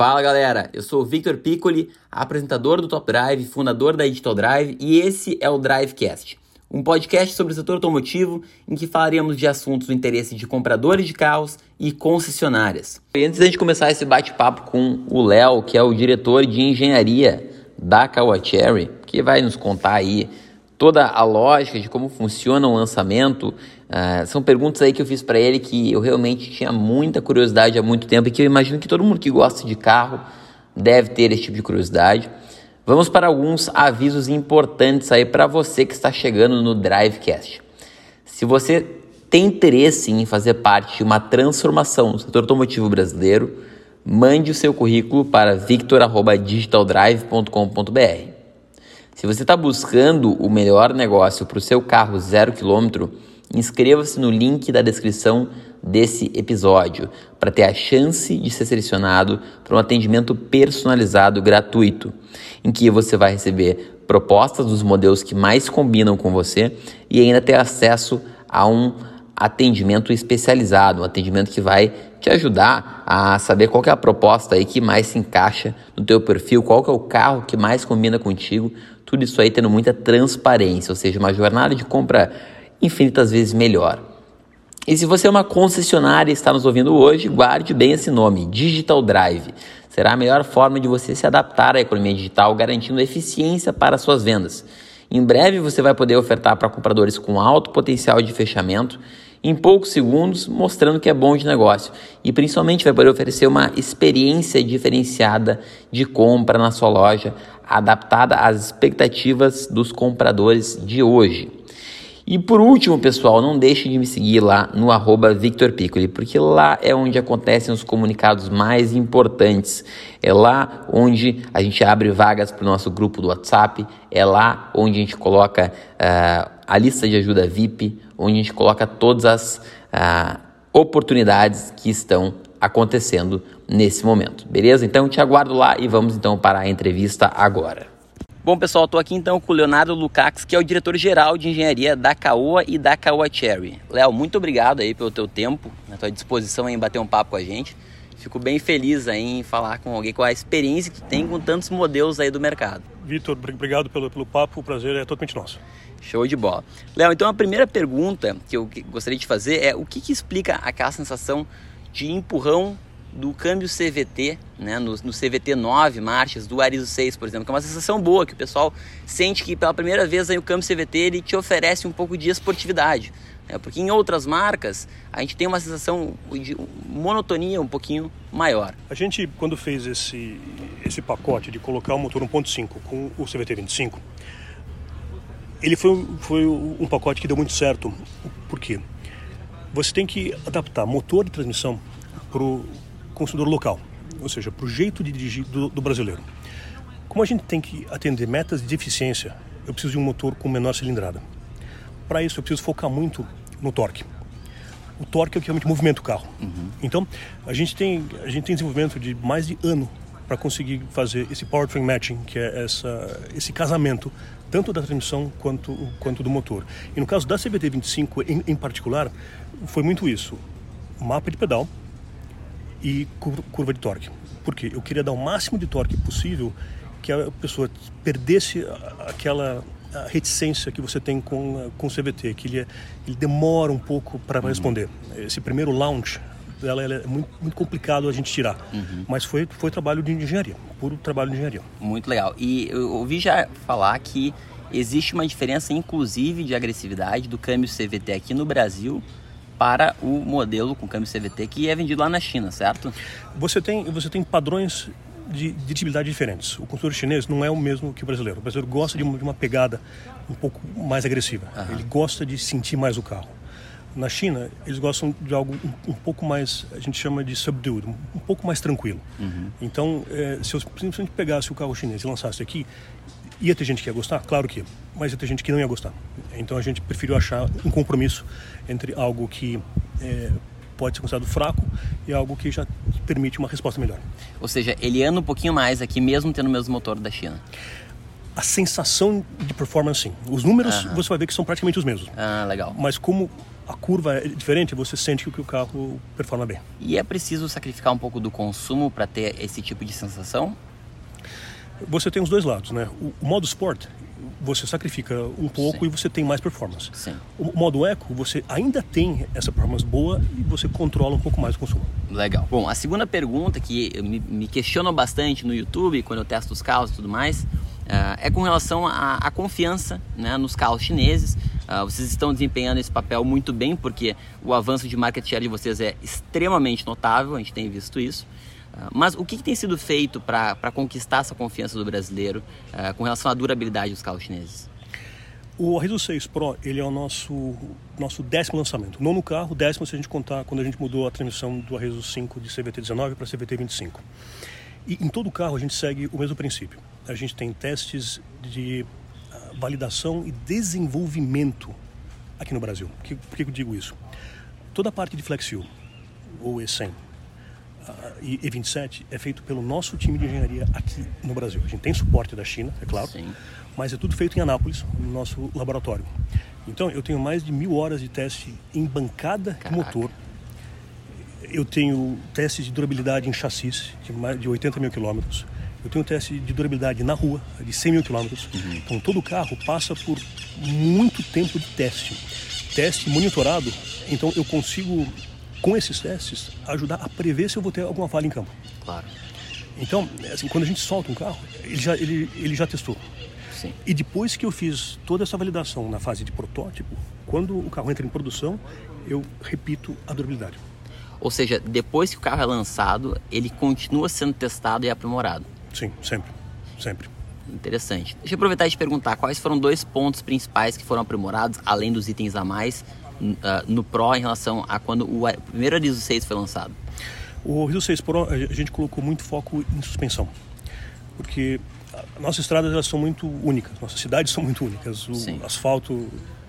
Fala galera, eu sou o Victor Piccoli, apresentador do Top Drive, fundador da Digital Drive e esse é o Drivecast, um podcast sobre o setor automotivo em que falaremos de assuntos do interesse de compradores de carros e concessionárias. E antes da gente começar esse bate-papo com o Léo, que é o diretor de engenharia da Kawacherry, que vai nos contar aí toda a lógica de como funciona o lançamento. Uh, são perguntas aí que eu fiz para ele que eu realmente tinha muita curiosidade há muito tempo e que eu imagino que todo mundo que gosta de carro deve ter esse tipo de curiosidade. Vamos para alguns avisos importantes aí para você que está chegando no Drivecast. Se você tem interesse em fazer parte de uma transformação no setor automotivo brasileiro, mande o seu currículo para victor.digitaldrive.com.br. Se você está buscando o melhor negócio para o seu carro zero quilômetro, inscreva-se no link da descrição desse episódio para ter a chance de ser selecionado para um atendimento personalizado gratuito, em que você vai receber propostas dos modelos que mais combinam com você e ainda ter acesso a um atendimento especializado, um atendimento que vai te ajudar a saber qual é a proposta aí que mais se encaixa no teu perfil, qual é o carro que mais combina contigo, tudo isso aí tendo muita transparência, ou seja, uma jornada de compra infinitas vezes melhor. E se você é uma concessionária e está nos ouvindo hoje, guarde bem esse nome, Digital Drive. Será a melhor forma de você se adaptar à economia digital, garantindo eficiência para suas vendas. Em breve você vai poder ofertar para compradores com alto potencial de fechamento em poucos segundos, mostrando que é bom de negócio. E principalmente vai poder oferecer uma experiência diferenciada de compra na sua loja, adaptada às expectativas dos compradores de hoje. E por último, pessoal, não deixe de me seguir lá no arroba Victor Piccoli, porque lá é onde acontecem os comunicados mais importantes. É lá onde a gente abre vagas para o nosso grupo do WhatsApp, é lá onde a gente coloca uh, a lista de ajuda VIP, onde a gente coloca todas as uh, oportunidades que estão acontecendo nesse momento, beleza? Então te aguardo lá e vamos então para a entrevista agora. Bom, pessoal, estou aqui então com o Leonardo Lukács, que é o diretor-geral de engenharia da Caoa e da Caoa Cherry. Léo, muito obrigado aí pelo teu tempo, na tua disposição em bater um papo com a gente. Fico bem feliz aí em falar com alguém com a experiência que tem com tantos modelos aí do mercado. Vitor, obrigado pelo, pelo papo, o prazer é totalmente nosso. Show de bola. Léo, então a primeira pergunta que eu gostaria de fazer é o que, que explica aquela sensação de empurrão do câmbio CVT, né, no, no, CVT 9 marchas do Arizo 6, por exemplo, que é uma sensação boa, que o pessoal sente que pela primeira vez aí o câmbio CVT ele te oferece um pouco de esportividade. Né, porque em outras marcas a gente tem uma sensação de monotonia um pouquinho maior. A gente, quando fez esse, esse pacote de colocar o motor 1.5 com o CVT 25, ele foi, foi um pacote que deu muito certo. Por quê? Você tem que adaptar motor e transmissão para consumidor local, ou seja, para o jeito de dirigir do, do, brasileiro. Como a gente tem que atender metas de eficiência, eu preciso de um motor com menor cilindrada. Para isso, eu preciso focar muito no torque. O torque é o que realmente movimenta o carro. Uhum. Então, a gente tem a gente tem desenvolvimento de mais de ano para conseguir fazer esse powertrain matching, que é essa, esse casamento tanto da transmissão quanto, quanto do motor. E no caso da CVT25 em, em particular, foi muito isso: mapa de pedal, e curva de torque. Por quê? Eu queria dar o máximo de torque possível que a pessoa perdesse aquela reticência que você tem com, com o CVT, que ele, é, ele demora um pouco para uhum. responder. Esse primeiro launch dela é muito, muito complicado a gente tirar, uhum. mas foi, foi trabalho de engenharia, puro trabalho de engenharia. Muito legal. E eu ouvi já falar que existe uma diferença, inclusive, de agressividade do câmbio CVT aqui no Brasil para o modelo com câmbio CVT que é vendido lá na China, certo? Você tem, você tem padrões de dirigibilidade diferentes. O consumidor chinês não é o mesmo que o brasileiro. O brasileiro gosta de uma, de uma pegada um pouco mais agressiva. Uhum. Ele gosta de sentir mais o carro. Na China, eles gostam de algo um, um pouco mais, a gente chama de subdued, um, um pouco mais tranquilo. Uhum. Então, é, se eu simplesmente pegasse o carro chinês e lançasse aqui, Ia ter gente que ia gostar? Claro que ia, mas ia ter gente que não ia gostar. Então a gente preferiu achar um compromisso entre algo que é, pode ser considerado fraco e algo que já permite uma resposta melhor. Ou seja, ele anda um pouquinho mais aqui, mesmo tendo o mesmo motor da China. A sensação de performance, sim. Os números você vai ver que são praticamente os mesmos. Ah, legal. Mas como a curva é diferente, você sente que o carro performa bem. E é preciso sacrificar um pouco do consumo para ter esse tipo de sensação? Você tem os dois lados, né? O, o modo Sport, você sacrifica um pouco Sim. e você tem mais performance. Sim. O modo Eco, você ainda tem essa performance boa e você controla um pouco mais o consumo. Legal. Bom, a segunda pergunta que me, me questionam bastante no YouTube, quando eu testo os carros e tudo mais, uh, é com relação à confiança né, nos carros chineses. Uh, vocês estão desempenhando esse papel muito bem, porque o avanço de market share de vocês é extremamente notável, a gente tem visto isso. Uh, mas o que, que, tem sido feito para conquistar essa confiança do brasileiro uh, com relação à durabilidade dos carros chineses? O Arriso 6 Pro ele é o nosso nosso décimo lançamento. Nono carro, décimo se a gente contar quando a gente mudou a transmissão do Arriso 5 de CVT19 para CVT25. E em todo carro a gente segue o mesmo princípio. A gente tem testes de validação e desenvolvimento aqui no Brasil. Por que, por que eu digo isso? Toda a parte de FlexFuel, ou E100, uh, e E27 é feito pelo nosso time de engenharia aqui no Brasil. A gente tem suporte da China, é claro, Sim. mas é tudo feito em Anápolis, no nosso laboratório. Então eu tenho mais de mil horas de teste em bancada Caraca. de motor. Eu tenho testes de durabilidade em chassis de mais de 80 mil quilômetros. Eu tenho um teste de durabilidade na rua, de 100 mil quilômetros. Uhum. Então, todo carro passa por muito tempo de teste. Teste monitorado. Então, eu consigo, com esses testes, ajudar a prever se eu vou ter alguma falha em campo. Claro. Então, assim, quando a gente solta um carro, ele já, ele, ele já testou. Sim. E depois que eu fiz toda essa validação na fase de protótipo, quando o carro entra em produção, eu repito a durabilidade. Ou seja, depois que o carro é lançado, ele continua sendo testado e aprimorado. Sim, sempre. Sempre. Interessante. Deixa eu aproveitar e te perguntar quais foram dois pontos principais que foram aprimorados, além dos itens a mais, uh, no Pro em relação a quando o primeiro Arizo 6 foi lançado? O Arizo 6 Pro, a gente colocou muito foco em suspensão. Porque nossas estradas elas são muito únicas, nossas cidades são muito únicas. O Sim. asfalto,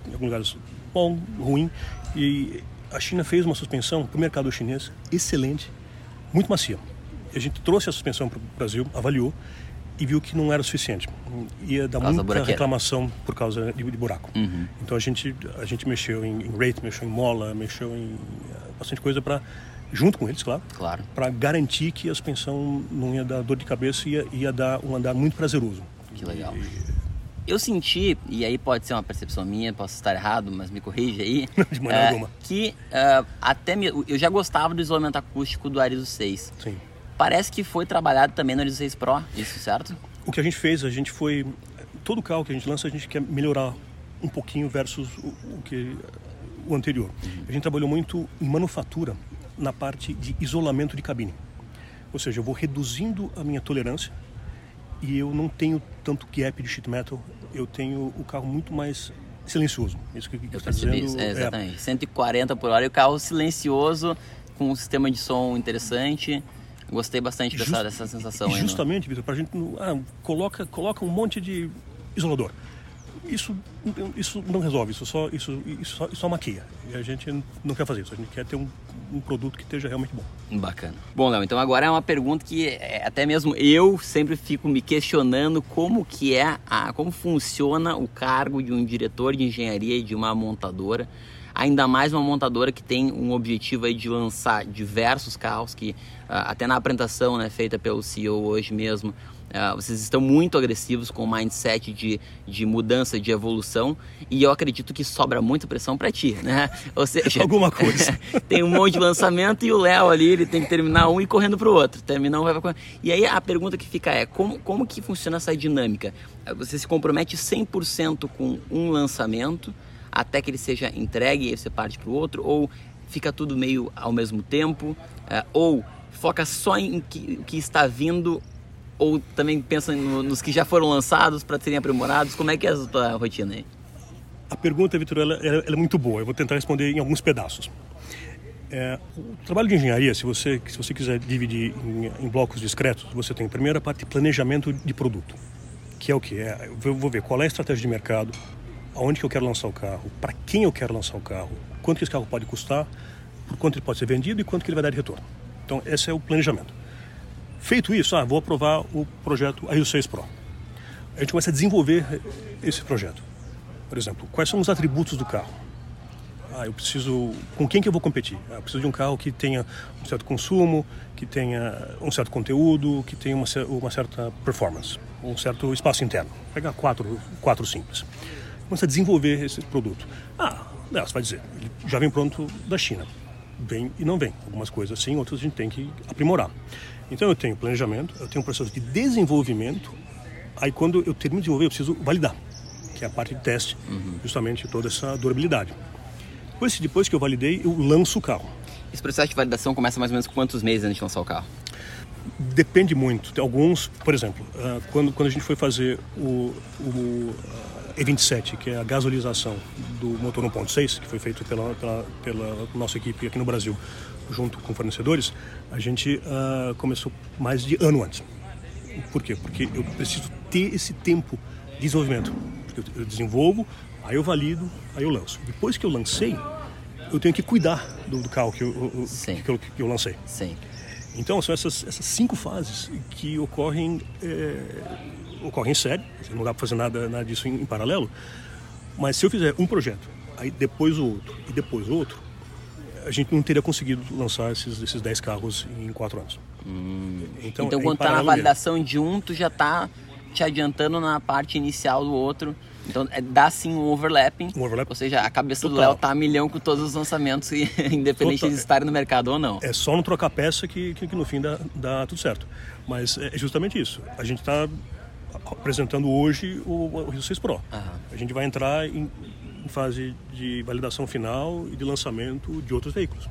em alguns lugares, bom, ruim. E a China fez uma suspensão para o mercado chinês excelente, muito macia. A gente trouxe a suspensão para o Brasil, avaliou e viu que não era o suficiente. Ia dar muita reclamação por causa de, de buraco. Uhum. Então a gente, a gente mexeu em, em rate, mexeu em mola, mexeu em uh, bastante coisa para junto com eles, claro, claro. para garantir que a suspensão não ia dar dor de cabeça e ia, ia dar um andar muito prazeroso. Que legal. E, eu senti, e aí pode ser uma percepção minha, posso estar errado, mas me corrige aí. de maneira é, alguma. Que uh, até me, eu já gostava do isolamento acústico do Arizo 6. Sim. Parece que foi trabalhado também no Arizo 6 Pro, isso certo? O que a gente fez, a gente foi. Todo carro que a gente lança, a gente quer melhorar um pouquinho versus o, o que o anterior. Uhum. A gente trabalhou muito em manufatura na parte de isolamento de cabine. Ou seja, eu vou reduzindo a minha tolerância e eu não tenho tanto gap de sheet metal, eu tenho o carro muito mais silencioso. Isso que, que eu está dizendo. Isso, é, exatamente. É... 140 por hora e o carro silencioso, com um sistema de som interessante. Gostei bastante dessa, Just, dessa sensação. Justamente, Vitor, para a gente. Ah, coloca, coloca um monte de isolador. Isso, isso não resolve, isso só, isso, isso, só, isso só maquia. E a gente não quer fazer isso, a gente quer ter um, um produto que esteja realmente bom. Bacana. Bom, Léo, então agora é uma pergunta que é, até mesmo eu sempre fico me questionando como que é, a, como funciona o cargo de um diretor de engenharia de uma montadora ainda mais uma montadora que tem um objetivo aí de lançar diversos carros que uh, até na apresentação né, feita pelo CEO hoje mesmo uh, vocês estão muito agressivos com o mindset de, de mudança, de evolução e eu acredito que sobra muita pressão para ti, né? Ou seja, alguma coisa. tem um monte de lançamento e o Léo ali ele tem que terminar um e correndo para o outro, terminar um vai para E aí a pergunta que fica é como, como que funciona essa dinâmica? Você se compromete 100% com um lançamento até que ele seja entregue e você parte para o outro, ou fica tudo meio ao mesmo tempo, é, ou foca só em que, que está vindo, ou também pensa no, nos que já foram lançados para serem aprimorados? Como é que é a tua rotina aí? A pergunta, Vitor, ela, ela, é muito boa. Eu vou tentar responder em alguns pedaços. É, o trabalho de engenharia, se você, se você quiser dividir em, em, blocos discretos, você tem a primeira parte de planejamento de produto, que é o que? É, eu vou ver qual é a estratégia de mercado, aonde que eu quero lançar o carro, para quem eu quero lançar o carro, quanto que esse carro pode custar, por quanto ele pode ser vendido e quanto que ele vai dar de retorno. Então, esse é o planejamento. Feito isso, ah, vou aprovar o projeto Rio 6 Pro. A gente começa a desenvolver esse projeto. Por exemplo, quais são os atributos do carro? Ah, eu preciso. Com quem que eu vou competir? Ah, eu preciso de um carro que tenha um certo consumo, que tenha um certo conteúdo, que tenha uma, uma certa performance, um certo espaço interno. Pegar quatro, quatro simples. Começa a desenvolver esse produto. Ah, não, você vai dizer, ele já vem pronto da China. Vem e não vem. Algumas coisas sim, outras a gente tem que aprimorar. Então eu tenho planejamento, eu tenho um processo de desenvolvimento. Aí quando eu termino de desenvolver, eu preciso validar, que é a parte de teste, uhum. justamente toda essa durabilidade. Depois, depois que eu validei, eu lanço o carro. Esse processo de validação começa mais ou menos quantos meses antes de lançar o carro? Depende muito. Alguns, por exemplo, ah, quando, quando a gente foi fazer o, o E27, que é a gasolização do motor 1.6, que foi feito pela, pela, pela, nossa equipe aqui no Brasil, junto com fornecedores, a gente uh, começou mais de ano antes. Por quê? Porque eu preciso ter esse tempo de desenvolvimento. Eu, eu desenvolvo, aí eu valido, aí eu lanço. Depois que eu lancei, eu tenho que cuidar do, do carro que eu, eu que, eu, que eu lancei. Sim. Então são essas, essas cinco fases que ocorrem é, ocorrem em série. Não dá para fazer nada, nada disso em, em, paralelo. Mas se eu fizer um projeto, aí depois o outro e depois o outro, a gente não teria conseguido lançar esses, esses 10 carros em quatro anos. Hum. Então, então é quando está na validação mesmo. de um, tu já está te adiantando na parte inicial do outro. Então é, dá sim um overlapping. Um. Ou seja, a cabeça Total. do Léo tá a milhão com todos os lançamentos, independente Total. de estarem no mercado ou não. É só não trocar peça que, que, que no fim dá, dá, tudo certo. Mas é justamente isso. A gente está apresentando hoje o, o Rio 6 Pro. Uhum. A gente vai entrar em, em, fase de validação final e de lançamento de outros veículos.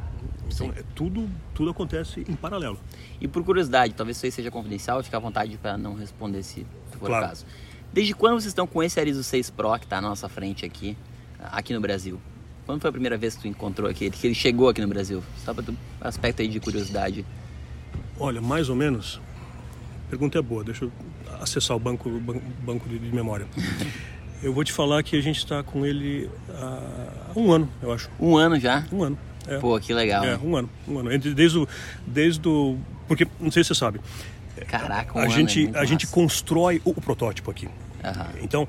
Então é, tudo, tudo acontece em paralelo. E por curiosidade, talvez isso aí seja confidencial, fica à vontade para não responder se for claro. o caso. Desde quando vocês estão com esse Arizo 6 Pro que está na nossa frente aqui, aqui no Brasil? Quando foi a primeira vez que tu encontrou aqui, que ele chegou aqui no Brasil? Só para aspecto aí de curiosidade. Olha, mais ou menos. Pergunta é boa, deixa eu acessar o banco, banco de, de memória. eu vou te falar que a gente está com ele há um ano, eu acho. Um ano já? Um ano. É. Pô, que legal. É, um ano. Um ano. Desde o, desde o. Porque, não sei se você sabe, Caraca, um a gente é a gente constrói o, o protótipo aqui. Uhum. Então,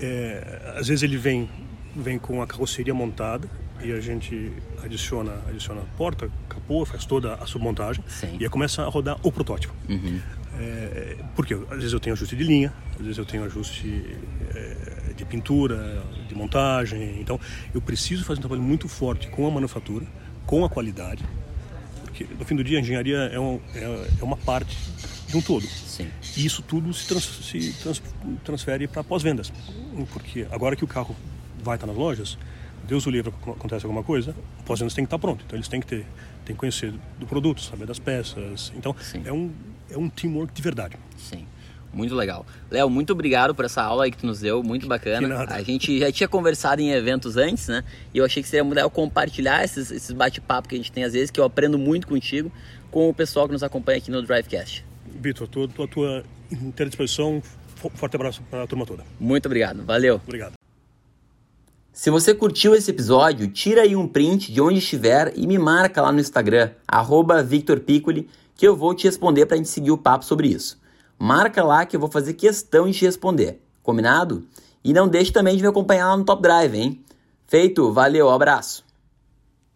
é, às vezes ele vem vem com a carroceria montada e a gente adiciona adiciona porta, capô, faz toda a submontagem Sim. e aí começa a rodar o protótipo. Uhum. É, porque às vezes eu tenho ajuste de linha, às vezes eu tenho ajuste é, de pintura, de montagem. Então, eu preciso fazer um trabalho muito forte com a manufatura, com a qualidade, porque no fim do dia a engenharia é, um, é, é uma parte de um todo. Sim. E isso tudo se, trans, se trans, transfere para pós-vendas. Porque agora que o carro vai estar nas lojas, Deus o livre, acontece alguma coisa, o pós-vendas tem que estar pronto. Então eles têm que ter, tem que conhecer do produto, saber das peças. Então Sim. é um, é um teamwork de verdade. Sim. Muito legal. Léo, muito obrigado por essa aula que tu nos deu, muito bacana. A gente já tinha conversado em eventos antes, né? E eu achei que seria legal compartilhar esses, esses bate-papo que a gente tem às vezes, que eu aprendo muito contigo, com o pessoal que nos acompanha aqui no Drivecast. Vitor, estou à tua inteira disposição. Forte abraço para a turma toda. Muito obrigado. Valeu. Obrigado. Se você curtiu esse episódio, tira aí um print de onde estiver e me marca lá no Instagram, @victorpiccoli, que eu vou te responder para a gente seguir o papo sobre isso. Marca lá que eu vou fazer questão de te responder. Combinado? E não deixe também de me acompanhar lá no Top Drive, hein? Feito, valeu, abraço!